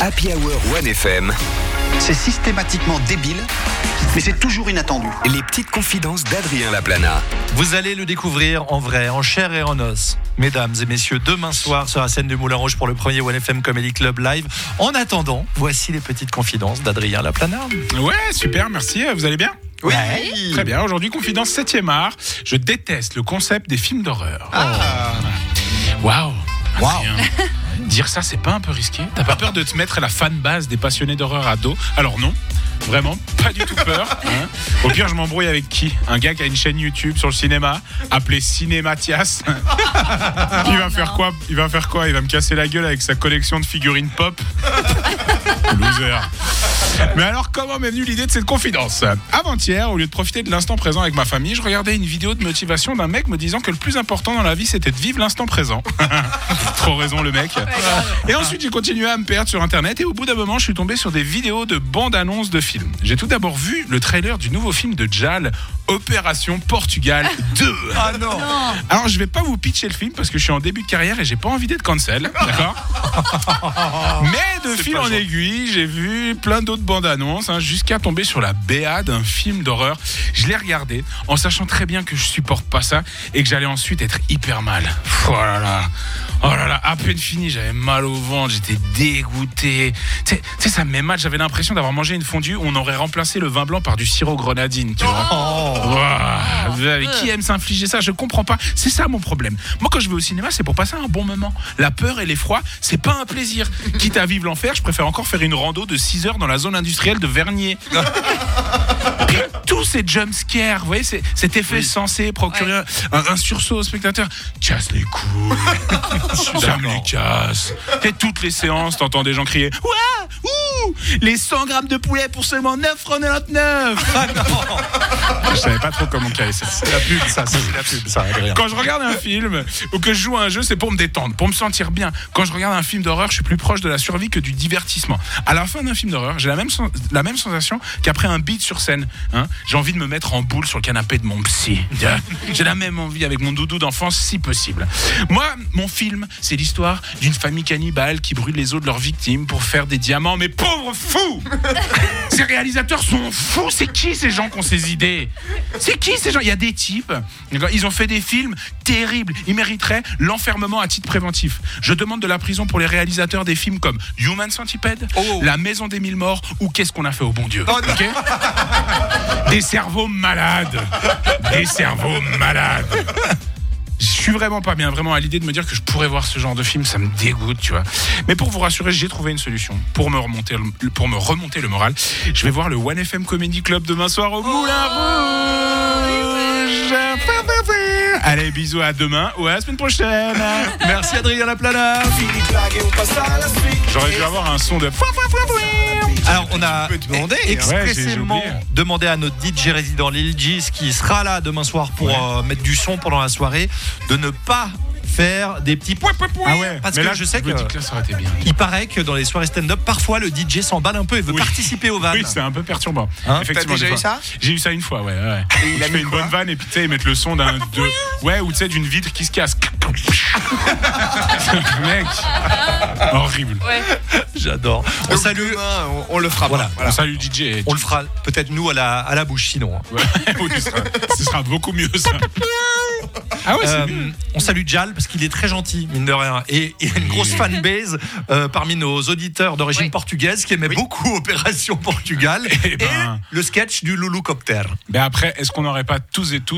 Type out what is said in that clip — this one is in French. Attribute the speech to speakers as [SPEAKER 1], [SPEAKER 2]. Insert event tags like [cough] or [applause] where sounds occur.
[SPEAKER 1] Happy Hour 1FM.
[SPEAKER 2] C'est systématiquement débile, mais c'est toujours inattendu.
[SPEAKER 1] Les petites confidences d'Adrien Laplana.
[SPEAKER 3] Vous allez le découvrir en vrai, en chair et en os. Mesdames et messieurs, demain soir sur la scène du Moulin Rouge pour le premier 1FM Comedy Club Live. En attendant, voici les petites confidences d'Adrien Laplana.
[SPEAKER 4] Ouais, super, merci. Vous allez bien?
[SPEAKER 3] Oui.
[SPEAKER 4] Très bien. Aujourd'hui, confidence 7e art. Je déteste le concept des films d'horreur. Waouh. Adrien. [laughs] Dire ça, c'est pas un peu risqué? T'as pas peur de te mettre à la fan base des passionnés d'horreur à dos Alors non. Vraiment, pas du tout peur. hein. Au pire, je m'embrouille avec qui? Un gars qui a une chaîne YouTube sur le cinéma, appelé Cinématias. [laughs] Il va faire quoi? Il va faire quoi? Il va me casser la gueule avec sa collection de figurines pop. [laughs] Loser. Mais alors, comment m'est venue l'idée de cette confidence? Avant-hier, au lieu de profiter de l'instant présent avec ma famille, je regardais une vidéo de motivation d'un mec me disant que le plus important dans la vie, c'était de vivre l'instant présent. [laughs] Trop raison, le mec. Et ensuite, j'ai continué à me perdre sur Internet et au bout d'un moment, je suis tombé sur des vidéos de bandes-annonces de films. J'ai tout d'abord vu le trailer du nouveau film de Jal, Opération Portugal 2.
[SPEAKER 3] Ah non
[SPEAKER 4] Alors, je vais pas vous pitcher le film parce que je suis en début de carrière et j'ai pas envie d'être cancel, d'accord? [laughs] Mais de fil en aiguille, j'ai vu plein d'autres bandes annonces hein, jusqu'à tomber sur la BA d'un film d'horreur. Je l'ai regardé en sachant très bien que je supporte pas ça et que j'allais ensuite être hyper mal. Oh là là. Oh là là, à peine fini, j'avais mal au ventre, j'étais dégoûté. Tu sais- ça me met mal, j'avais l'impression d'avoir mangé une fondue où on aurait remplacé le vin blanc par du sirop grenadine, tu vois. Mais qui aime s'infliger ça? Je comprends pas. C'est ça mon problème. Moi, quand je vais au cinéma, c'est pour passer un bon moment. La peur et l'effroi, c'est pas un plaisir. Quitte à vivre l'enfer, je préfère encore faire une rando de 6 heures dans la zone industrielle de Vernier. [laughs] Et tous ces jump scares, vous voyez, c'est- cet effet censé procurer un, un sursaut au spectateur. Casse les couilles. [laughs] ça me les casse. Et toutes les séances, t'entends des gens crier Ouah Ouh Les 100 grammes de poulet pour seulement 9,99 Je savais pas trop comment caler ça.
[SPEAKER 3] C'est la pub, ça, c'est la pub, ça, [laughs] Adrien.
[SPEAKER 4] Quand je regarde un film ou que je joue à un jeu, c'est pour me détendre, pour me sentir bien. Quand je regarde un film d'horreur, je suis plus proche de la survie que du divertissement. À la fin d'un film d'horreur, j'ai la même, la même sensation qu'après un beat sur scène. hein. j'ai envie de me mettre en boule sur le canapé de mon psy. [laughs] J'ai la même envie avec mon doudou d'enfance, si possible. Moi, mon film, c'est l'histoire d'une famille cannibale qui brûle les os de leurs victimes pour faire des diamants. Mais pauvres fous [laughs] Ces réalisateurs sont fous. C'est qui ces gens qui ont ces idées? C'est qui ces gens? Il y a des types. Ils ont fait des films terribles. Ils mériteraient l'enfermement à titre préventif. Je demande de la prison pour les réalisateurs des films comme Human Centipede,
[SPEAKER 3] Oh.
[SPEAKER 4] La Maison des Mille Morts ou Qu'est-ce qu'on a fait au bon Dieu? Ok? Des cerveaux malades. Des cerveaux malades. Suis vraiment pas bien, vraiment à l'idée de me dire que je pourrais voir ce genre de film, ça me dégoûte, tu vois. Mais pour vous rassurer, j'ai trouvé une solution pour me remonter, le- pour me remonter le moral. Je vais voir le One FM Comedy Club demain soir au Moulin Rouge. Allez, bisous à demain ou à la semaine prochaine.
[SPEAKER 3] Merci Adrien Laplana.
[SPEAKER 4] J'aurais dû avoir un son de.
[SPEAKER 3] Alors, on a
[SPEAKER 4] j'ai- j'ai
[SPEAKER 3] expressément demandé à notre DJ résident Lil Gis, qui sera là demain soir pour
[SPEAKER 4] Ouais.
[SPEAKER 3] euh, mettre du son pendant la soirée, de ne pas faire des petits pouin.
[SPEAKER 4] Ah ouais,
[SPEAKER 3] Parce
[SPEAKER 4] mais
[SPEAKER 3] que
[SPEAKER 4] là,
[SPEAKER 3] je sais que
[SPEAKER 4] que là, ça aurait été bien.
[SPEAKER 3] il paraît que dans les soirées stand-up, parfois le DJ s'emballe un peu et veut
[SPEAKER 4] Oui.
[SPEAKER 3] participer au van.
[SPEAKER 4] Oui, c'est un peu perturbant.
[SPEAKER 3] Hein
[SPEAKER 4] Effectivement,
[SPEAKER 5] T'as déjà
[SPEAKER 4] des
[SPEAKER 5] eu ça
[SPEAKER 4] J'ai eu ça une fois, ouais. ouais.
[SPEAKER 5] il a
[SPEAKER 4] je
[SPEAKER 5] mis
[SPEAKER 4] fais une bonne vanne et puis tu sais, ils mettent le son d'un. de- Ouais, ou tu sais, d'une vitre qui se casse. [laughs] Mec, horrible.
[SPEAKER 3] J'adore. On
[SPEAKER 5] Donc
[SPEAKER 3] salue.
[SPEAKER 5] demain, on, on le fera
[SPEAKER 3] Voilà.
[SPEAKER 5] pas. Voilà.
[SPEAKER 4] Salut DJ.
[SPEAKER 3] On le fera peut-être nous à la, à la bouche sinon. hein.
[SPEAKER 4] Ouais, [laughs] oui, ce, sera, ce sera beaucoup mieux ça. Ah ouais, c'est
[SPEAKER 3] Euh,
[SPEAKER 4] mieux.
[SPEAKER 3] on salue Jal parce qu'il est très gentil, mine de rien. Et il y a une grosse fanbase euh, parmi nos auditeurs d'origine
[SPEAKER 6] Oui.
[SPEAKER 3] portugaise qui aimait beaucoup [laughs] Opération Portugal
[SPEAKER 4] Eh
[SPEAKER 3] et
[SPEAKER 4] ben.
[SPEAKER 3] le sketch du Loulou Copter.
[SPEAKER 4] Mais après, est-ce qu'on n'aurait pas tous et toutes